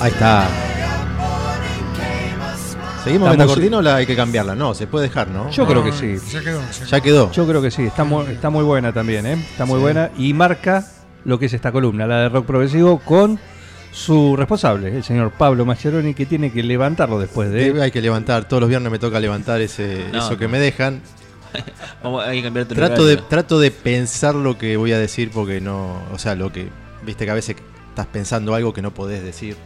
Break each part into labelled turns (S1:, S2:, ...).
S1: Ahí está. ¿Seguimos con la cortina o la hay que cambiarla? No, se puede dejar, ¿no?
S2: Yo creo que sí.
S3: Ya quedó. ya
S1: Ya quedó.
S2: Yo creo que sí. Está muy, está muy buena también, ¿eh? Está muy buena y marca lo que es esta columna, la de rock progresivo, con su responsable, el señor Pablo Mascheroni, que tiene que levantarlo después de.
S1: Eh, Hay que levantar, todos los viernes me toca levantar ese,
S4: No,
S1: eso que me dejan.
S4: Vamos, hay que cambiarte el
S1: Trato de,
S4: horario.
S1: trato de pensar lo que voy a decir porque no. O sea, lo que. Viste que a veces estás pensando algo que no podés decir.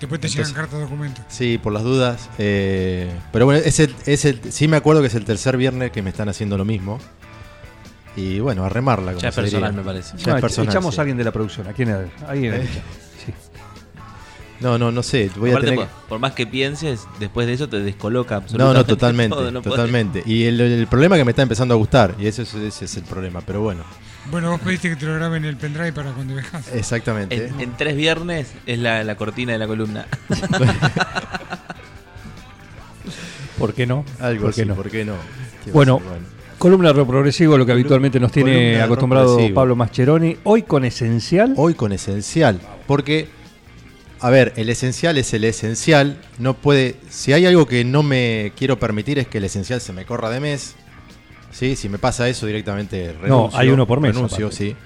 S3: Después te
S1: Entonces-
S3: llegan cartas documentos.
S1: Sí, por las dudas. eh, pero bueno, es el, es el- sí me acuerdo que es el tercer viernes que me están haciendo lo mismo. Y bueno, a remarla. Como
S4: Ya es
S1: se diría.
S4: personal, me parece.
S1: Ya
S2: No,
S1: es personal,
S2: echamos
S1: sí.
S2: a alguien de la producción. ¿A quién? era? Alguien
S1: Eh.
S2: Sí.
S1: No, no, no sé. Voy a tener
S4: por, más que pienses, después de eso te descoloca
S1: No,
S4: absolutamente.
S1: no, totalmente,
S4: todo, no podés-
S1: totalmente. Y el, el problema es que me está empezando a gustar, y ese, es- ese es el problema, pero bueno,
S3: Bueno, vos pediste que te lo graben en el pendrive para cuando viajas.
S1: exactamente.
S4: En, en tres viernes es la, la cortina de la columna.
S2: ¿Por qué no?
S1: Algo
S2: ¿Por qué
S1: así,
S2: no?
S1: ¿por qué no? ¿Qué
S2: Bueno,
S1: ser?
S2: Columna de rock progresivo, lo que habitualmente nos tiene acostumbrado. Pablo Mascheroni. Hoy con Esencial.
S1: Hoy con esencial, porque, a ver, el esencial es el esencial, no puede, si hay algo que no me quiero permitir es que el esencial se me corra de mes, ¿sí? Si me pasa eso directamente renuncio.
S2: hay uno por mes,
S1: Renuncio,
S2: aparte.
S1: sí.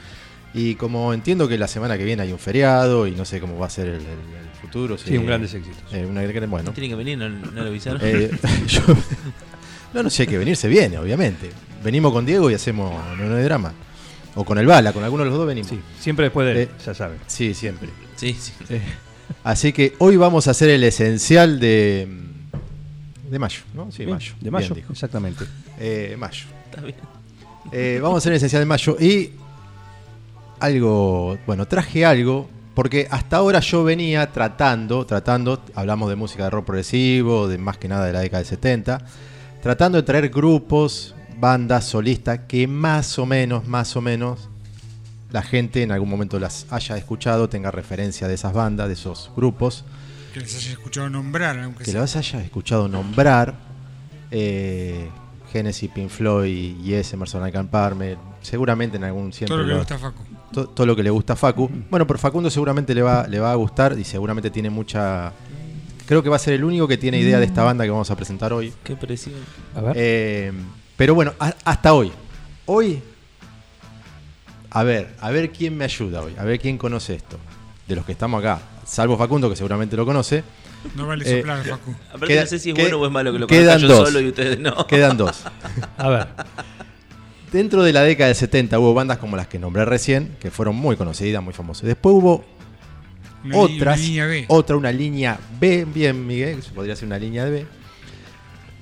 S1: Y como entiendo que la semana que viene hay un feriado y no sé cómo va a ser el, el- el futuro.
S2: Sí, un grandes éxitos.
S1: Eh, una, bueno,
S4: No tiene que venir, no, no lo avisaron.
S1: Eh, yo- no, no, si hay que venir, se viene, obviamente. Venimos con Diego y hacemos no, no hay drama. O con el Bala, con alguno de los dos venimos.
S2: Sí, siempre después de él,
S1: Eh,
S2: ya saben.
S1: Sí, siempre.
S4: Sí, sí.
S1: Eh, así que hoy vamos a hacer el esencial de. De mayo, ¿no? Sí,
S2: Bien,
S1: mayo.
S2: De mayo,
S1: Bien
S2: exactamente.
S1: Eh, mayo.
S4: Está bien.
S1: Eh, vamos a hacer el esencial de mayo y. Algo. Bueno, traje algo. Porque hasta ahora yo venía tratando, tratando, hablamos de música de rock progresivo, de más que nada de la década del 70, tratando de traer grupos, bandas, solistas, que más o menos, más o menos, la gente en algún momento las haya escuchado, tenga referencia de esas bandas, de esos grupos,
S3: Que les haya escuchado nombrar, aunque
S1: que
S3: sea.
S1: las haya escuchado nombrar. Eh, Genesis, Pink Floyd, Yes, Emerson Lake and Palmer, seguramente en algún siempre
S3: Todo lo que le gusta a Facu.
S1: to- todo lo que le gusta a Facu. Bueno, pero Facundo seguramente le va, le va a gustar y seguramente tiene mucha. Creo que va a ser el único que tiene idea de esta banda que vamos a presentar hoy.
S4: Qué presión.
S2: A ver.
S1: Eh, pero bueno, a- hasta hoy. Hoy. A ver, a ver quién me ayuda hoy. A ver quién conoce esto. De los que estamos acá. Salvo Facundo, que seguramente lo conoce.
S3: No vale
S1: Eh,
S3: soplar, Facu.
S4: Aparte
S1: Queda-
S4: no sé si es
S1: que-
S4: bueno o es malo que lo
S1: quedan
S4: conozca yo
S1: dos.
S4: solo y ustedes no.
S1: Quedan dos.
S2: A ver.
S1: Dentro de la década del 70 hubo bandas como las que nombré recién, que fueron muy conocidas, muy famosas. Después hubo
S3: Una
S1: otras,
S3: una línea B.
S1: otra, una línea B, bien Miguel, que podría ser una línea de B,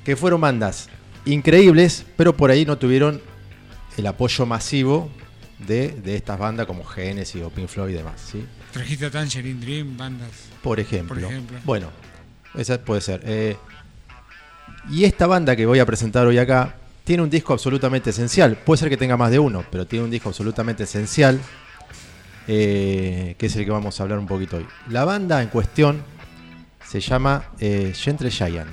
S1: que fueron bandas increíbles, pero por ahí no tuvieron el apoyo masivo de, de estas bandas como Genesis o Pink Floyd y demás, ¿sí?
S3: Trajiste a Tangerine Dream, bandas.
S1: Por ejemplo.
S3: Por ejemplo.
S1: Bueno, esa puede ser. Eh, y esta banda que voy a presentar hoy acá tiene un disco absolutamente esencial. Puede ser que tenga más de uno, pero tiene un disco absolutamente esencial. eh, que es el que vamos a hablar un poquito hoy. La banda en cuestión se llama eh, Gentle Giant.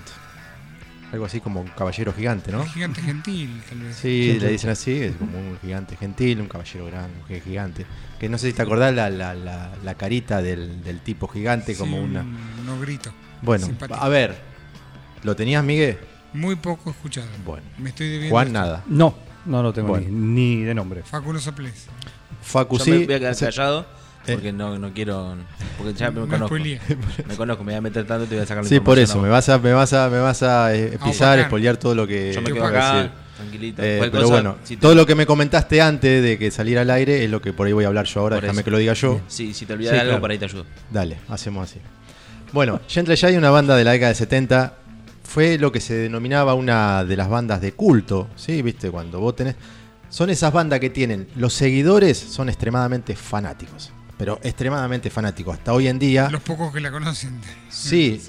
S1: Algo así como un caballero gigante, ¿no?
S3: Gigante gentil, tal vez.
S1: Sí, le dicen así, es como un gigante gentil, un caballero grande, un gigante. Que no sé si te acordás la, la, la, la carita del, del tipo gigante,
S3: Sí,
S1: como una...
S3: Un, ogrito.
S1: Bueno,
S3: simpático.
S1: a ver, ¿lo tenías, Miguel?
S3: Muy poco escuchado.
S1: Bueno.
S3: Me estoy debiendo.
S1: Juan,
S3: esto.
S1: nada.
S2: No, no lo tengo
S1: Bueno.
S2: ni, ni de nombre.
S3: Facu, no.
S1: Facu,
S4: Yo
S1: sí.
S4: me voy a quedar callado. Porque no, no quiero. Porque ya me
S3: No
S4: conozco. Me conozco, me voy a meter tanto y te voy a sacar la
S1: Sí, por eso, me vas a, me vas a, me vas a eh, pisar,
S3: bacán.
S1: espolear todo lo que
S4: Yo me
S1: que
S4: quedo acá,
S1: decir.
S4: tranquilito.
S1: Eh, pero
S4: cosa,
S1: bueno,
S4: si te-
S1: todo lo que me comentaste antes de que saliera al aire es lo que por ahí voy a hablar yo ahora,
S4: Por
S1: déjame
S4: eso.
S1: que lo diga yo.
S4: Sí, si te olvidas
S2: Sí,
S4: de algo,
S2: claro.
S4: por ahí te ayudo.
S1: Dale, hacemos así. Bueno, Gentle Giant, una banda de la década de 70, fue lo que se denominaba una de las bandas de culto, ¿sí? ¿Viste? Cuando vos tenés... Son esas bandas que tienen, los seguidores son extremadamente fanáticos. Pero extremadamente fanático. Hasta hoy en día,
S3: Los pocos que la conocen.
S1: sí,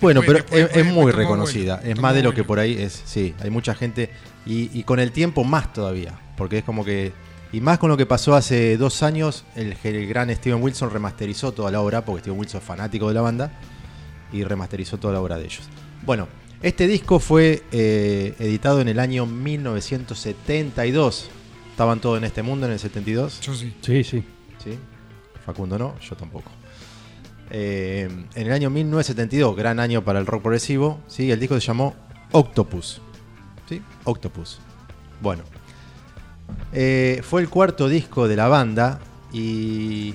S1: bueno, pero
S3: Después-
S1: es,
S3: después-
S1: es muy reconocida.
S3: vuelo,
S1: es más de lo
S3: vuelo.
S1: que por ahí es, sí, hay mucha gente y, y con el tiempo más todavía, porque es como que y más con lo que pasó hace dos años, el, el gran Steven Wilson remasterizó toda la obra, porque Steven Wilson es fanático de la banda y remasterizó toda la obra de ellos. Bueno, este disco fue eh, editado en el año 1972. Estaban todos en este mundo en el 72.
S3: Yo sí.
S2: Sí, sí.
S1: ¿sí? Facundo no, yo tampoco. Eh, en el año 1972, gran año para el rock progresivo, ¿sí? el disco se llamó Octopus. ¿sí? Octopus. Bueno, Eh, fue el cuarto disco de la banda y...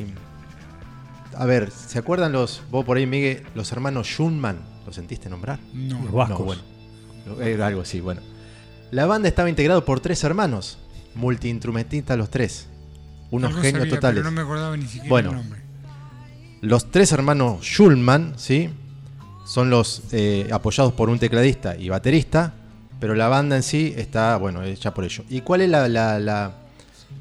S1: A ver, ¿se acuerdan los, vos por ahí, Miguel, los hermanos Schulman? ¿Los sentiste nombrar?
S3: No.
S2: Los vascos.
S1: No, bueno. Era algo así, bueno. La banda estaba integrada por tres hermanos, multiinstrumentistas los tres. Unos
S3: Algo
S1: genios
S3: sabía,
S1: totales.
S3: Pero no me acordaba ni siquiera
S1: Bueno.
S3: el nombre.
S1: Los tres hermanos Schulman, ¿sí? Son los eh, apoyados por un tecladista y baterista, pero la banda en sí está, bueno, hecha por ellos. ¿Y cuál es la, la- la,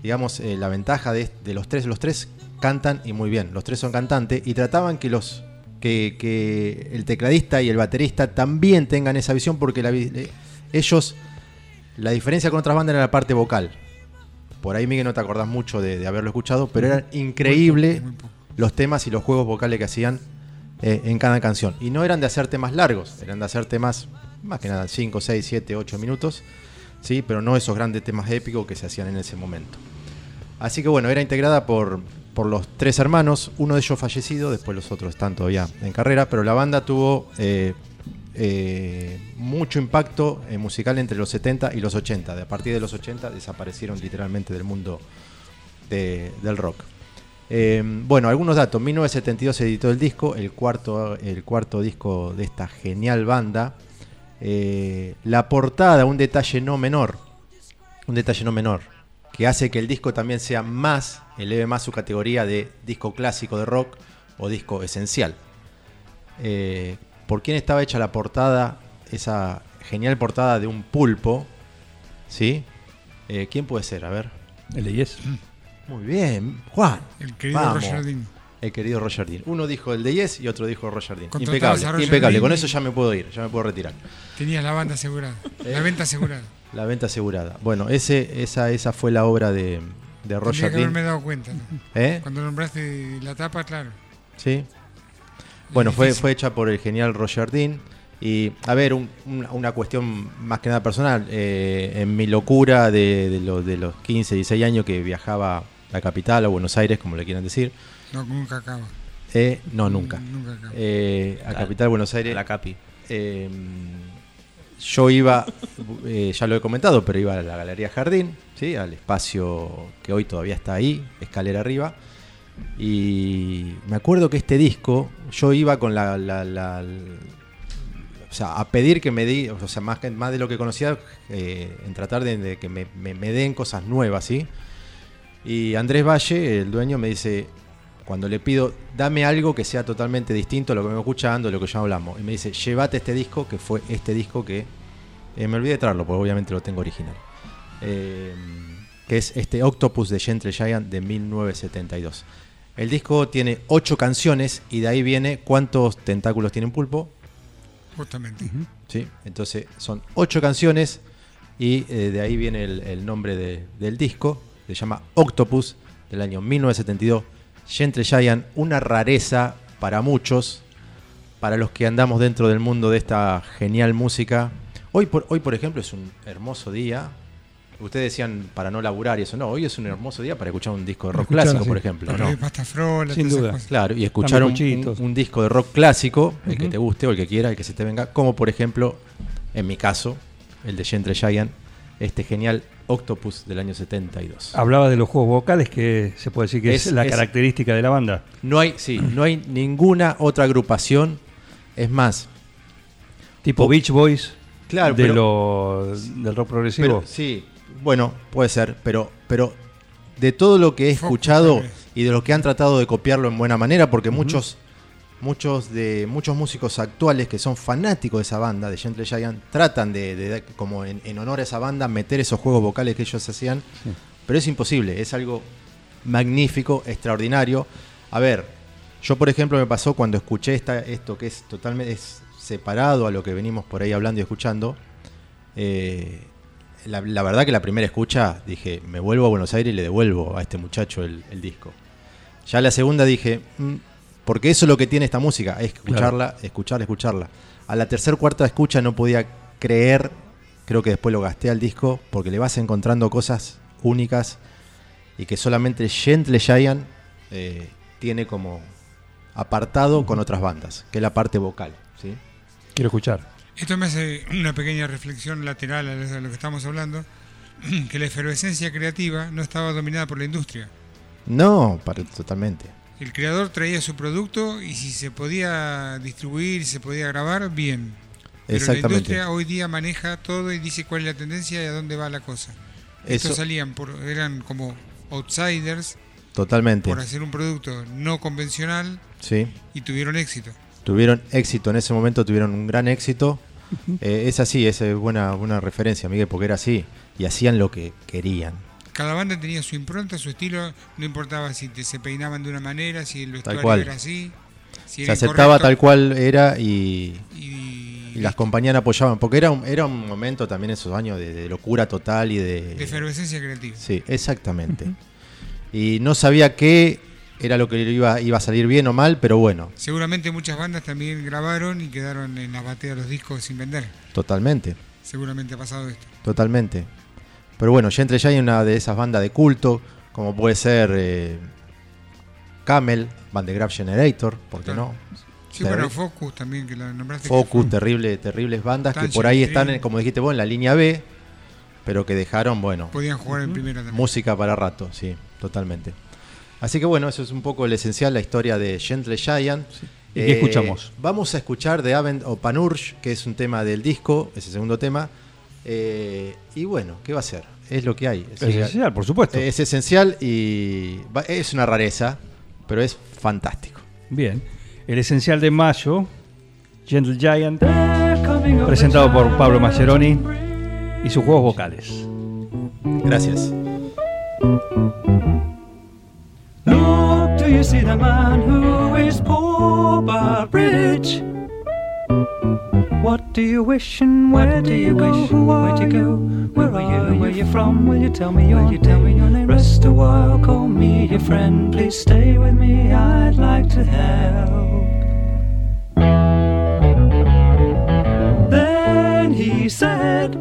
S1: digamos, eh, la ventaja de, de los tres? Los tres cantan y muy bien, los tres son cantantes y trataban que los que, que el tecladista y el baterista también tengan esa visión porque la eh, ellos, la diferencia con otras bandas era la parte vocal. Por ahí, Miguel, no te acordás mucho de, de haberlo escuchado, pero era increíble
S3: Muy poco.
S1: los temas y los juegos vocales que hacían eh, en cada canción. Y no eran de hacer temas largos, eran de hacer temas más que nada 5, 6, 7, 8 minutos, ¿sí? pero no esos grandes temas épicos que se hacían en ese momento. Así que bueno, era integrada por, por los tres hermanos, uno de ellos fallecido, después los otros están todavía en carrera, pero la banda tuvo eh, eh, mucho impacto eh, musical entre los 70 y los 80. De a partir de los 80 desaparecieron literalmente del mundo de- del rock. Eh, bueno, algunos datos. 1972 se editó el disco, el cuarto, el cuarto disco de esta genial banda. Eh, la portada, un detalle no menor, un detalle no menor, que hace que el disco también sea más, eleve más su categoría de disco clásico de rock o disco esencial. Eh, ¿Por quién estaba hecha la portada? Esa genial portada de un pulpo, ¿sí? Eh, ¿Quién puede ser? A ver.
S2: El de Yes.
S1: Muy bien, Juan.
S3: El querido
S1: Vamos.
S3: Roger Dean.
S1: El querido Roger Dean. Uno dijo el de Yes y otro dijo Roger Dean. Impecable,
S3: Roger
S1: impecable.
S3: Dean
S1: Con eso ya me puedo ir, ya me puedo retirar.
S3: Tenías la banda asegurada.
S1: Eh.
S3: La venta asegurada.
S1: La venta asegurada. Bueno, ese, esa, esa fue la obra de, de
S3: Tendría
S1: Roger
S3: que haberme
S1: Dean.
S3: dado cuenta. ¿no?
S1: ¿Eh?
S3: Cuando nombraste la tapa, claro.
S1: Sí. Bueno, fue, fue hecha por el genial Roger Dean. Y, a ver, un- un- una cuestión más que nada personal. eh, en mi locura de, de lo- de los 15, 16 años que viajaba a la capital, a Buenos Aires, como le quieran decir.
S3: No, nunca acaba.
S1: eh, no, nunca.
S3: Nunca acaba.
S1: Eh, a
S4: Claro.
S1: capital, Buenos Aires.
S4: La Capi.
S1: Eh, yo iba, eh, ya lo he comentado, pero iba a la Galería Jardín, ¿sí? al espacio que hoy todavía está ahí, escalera arriba. Y me acuerdo que este disco, yo iba con la. o sea, a pedir que me di, o sea, más, más de lo que conocía, eh, en tratar de, que me den cosas nuevas, ¿sí? Y Andrés Valle, el dueño, me dice, cuando le pido, dame algo que sea totalmente distinto a lo que me escuchando, a lo que ya hablamos. Y me dice, llévate este disco, que fue este disco que eh, me olvidé de traerlo, porque obviamente lo tengo original. Eh, que es este Octopus de Gentle Giant de 1972. El disco tiene ocho canciones y de ahí viene cuántos tentáculos tiene un pulpo.
S3: Justamente.
S1: ¿sí? Entonces son ocho canciones y eh, de ahí viene el, el nombre de- del disco. Se llama Octopus del año 1972. Gentle Giant, una rareza para muchos, para los que andamos dentro del mundo de esta genial música. Hoy por, hoy, por ejemplo, es un hermoso día. Ustedes decían para no laburar y eso. No, hoy es un hermoso día para escuchar un disco de rock
S2: Escuchar,
S1: clásico,
S2: sí.
S1: por ejemplo. ¿no?
S3: de pasta frola,
S2: Sin duda.
S3: cosas.
S1: Claro, y escuchar un,
S2: bizcochitos.
S1: un- un disco de rock clásico, el que te guste o el que quiera, el que se te venga, como por ejemplo, en mi caso, el de Gentle Giant, este genial Octopus del año 72.
S2: Hablaba de los juegos vocales, que se puede decir que es,
S1: Es-
S2: la
S1: es-
S2: característica de la banda.
S1: No hay, sí, no hay ninguna otra agrupación, es más,
S2: Tipo
S1: Po-
S2: Beach Boys
S1: claro,
S2: de
S1: pero-
S2: lo, del rock progresivo.
S1: pero sí, bueno, puede ser, pero, pero de todo lo que he escuchado y de lo que han tratado de copiarlo en buena manera, porque muchos, muchos de muchos músicos actuales que son fanáticos de esa banda, de Gentle Giant, tratan de, de- como en, en honor a esa banda, meter esos juegos vocales que ellos hacían, pero es imposible, es algo magnífico, extraordinario. A ver, yo por ejemplo me pasó cuando escuché esta, esto que es totalmente es separado a lo que venimos por ahí hablando y escuchando. eh, la, la verdad que la primera escucha dije, me vuelvo a Buenos Aires y le devuelvo a este muchacho el, el disco. Ya la segunda dije, "Mm", porque eso es lo que tiene esta música, es escucharla, escucharla, escucharla. A la tercera cuarta escucha no podía creer, creo que después lo gasté al disco, porque le vas encontrando cosas únicas y que solamente Gentle Giant eh, tiene como apartado con otras bandas, que es la parte vocal. ¿sí?
S2: Quiero escuchar.
S3: Esto me hace una pequeña reflexión lateral a lo que estamos hablando, que la efervescencia creativa no estaba dominada por la industria.
S1: No, para- totalmente.
S3: El creador traía su producto y si se podía distribuir, se podía grabar, bien. Pero la
S1: Exactamente.
S3: industria hoy día maneja todo y dice cuál es la tendencia y a dónde va la cosa. Estos
S1: Eso-
S3: salían por, eran como outsiders
S1: Totalmente.
S3: por hacer un producto no convencional
S1: Sí.
S3: y tuvieron éxito.
S1: Tuvieron éxito en ese momento, tuvieron un gran éxito. Eh, es así, es buena, buena referencia, Miguel, porque era así. Y hacían lo que querían.
S3: Cada banda tenía su impronta, su estilo, no importaba si te- se peinaban de una manera, si el vestuario
S1: cual.
S3: era así. Si
S1: Se
S3: era
S1: aceptaba tal cual era y,
S3: Y,
S1: y las compañías apoyaban. Porque era un, era un momento también esos años de, de locura total y de...
S3: de efervescencia creativa.
S1: Sí, exactamente. Y no sabía qué era lo que iba, iba a salir bien o mal, pero bueno,
S3: Seguramente muchas bandas también grabaron y quedaron en la batea de los discos sin vender.
S1: totalmente.
S3: Seguramente ha pasado esto.
S1: Totalmente. Pero bueno, Gentle Giant es una de esas bandas de culto, como puede ser eh, Camel, Van de Graph Generator, ¿por qué no?
S3: Sí,
S1: Terri-
S3: bueno, Focus también, que la nombraste.
S1: Focus, terrible, terribles bandas que por ahí están, en- como dijiste vos, en la línea B, pero que dejaron, bueno,
S3: Podían jugar en primera también.
S1: música para rato, sí, totalmente. Así que bueno, eso es un poco el esencial, la historia de Gentle Giant.
S2: ¿Y qué escuchamos?
S1: Vamos a escuchar The Avent of Panurge, que es un tema del disco, ese segundo tema. Eh, y bueno, ¿qué va a ser? Es lo que hay. Es,
S2: Es esencial, por supuesto.
S1: es esencial y va- es una rareza, pero es fantástico.
S2: Bien. El esencial de mayo, Gentle Giant, presentado por Pablo Mascheroni y sus juegos vocales.
S1: Gracias.
S5: Look, do you see the man who is poor but rich? What do you wish and where do you wish? Where do you go? Where are you? Where are you from? Will you tell me your you tell me your name? Rest a while, call me your friend. Please stay with me. I'd like to help. Then he said.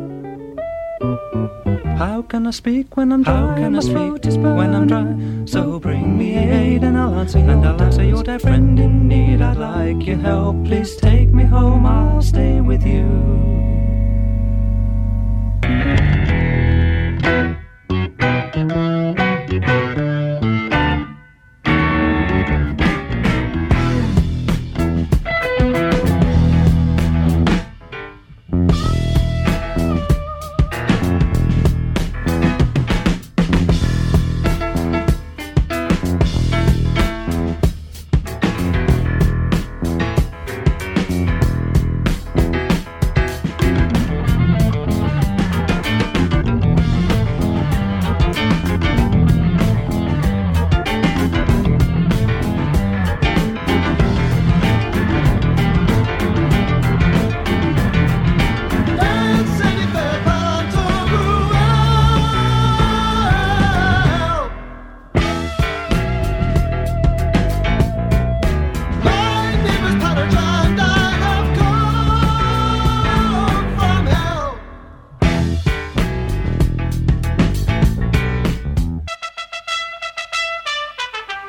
S5: How can I speak when I'm dry? How can I speak when I'm dry? So bring me aid and I'll answer your and I'll answer your dear friend in need. I'd like your help. Please take me home. I'll stay with you.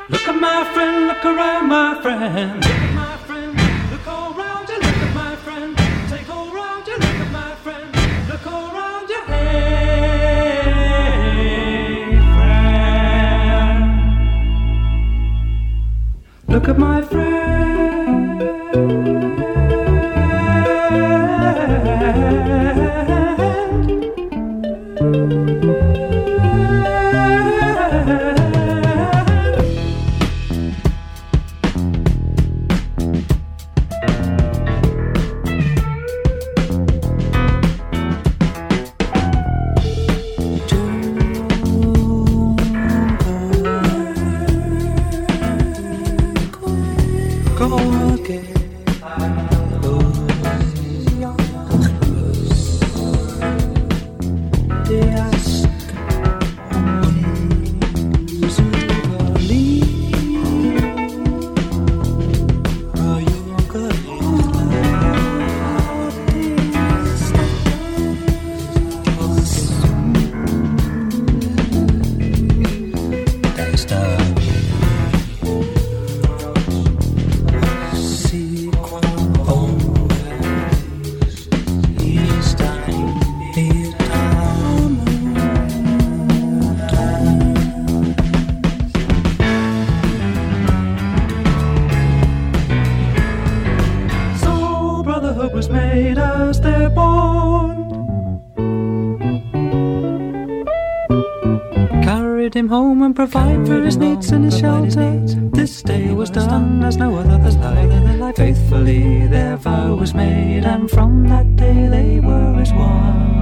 S5: Look at my friend, look around my friend. Look at my friend, look all around you, look at my friend. Take all around you, look at my friend. Look all around you, hey, friend. Look at my friend. Him home and provided for his needs and his shelter. This day was done as no other as life. Faithfully their vow was made, and from that day they were as one.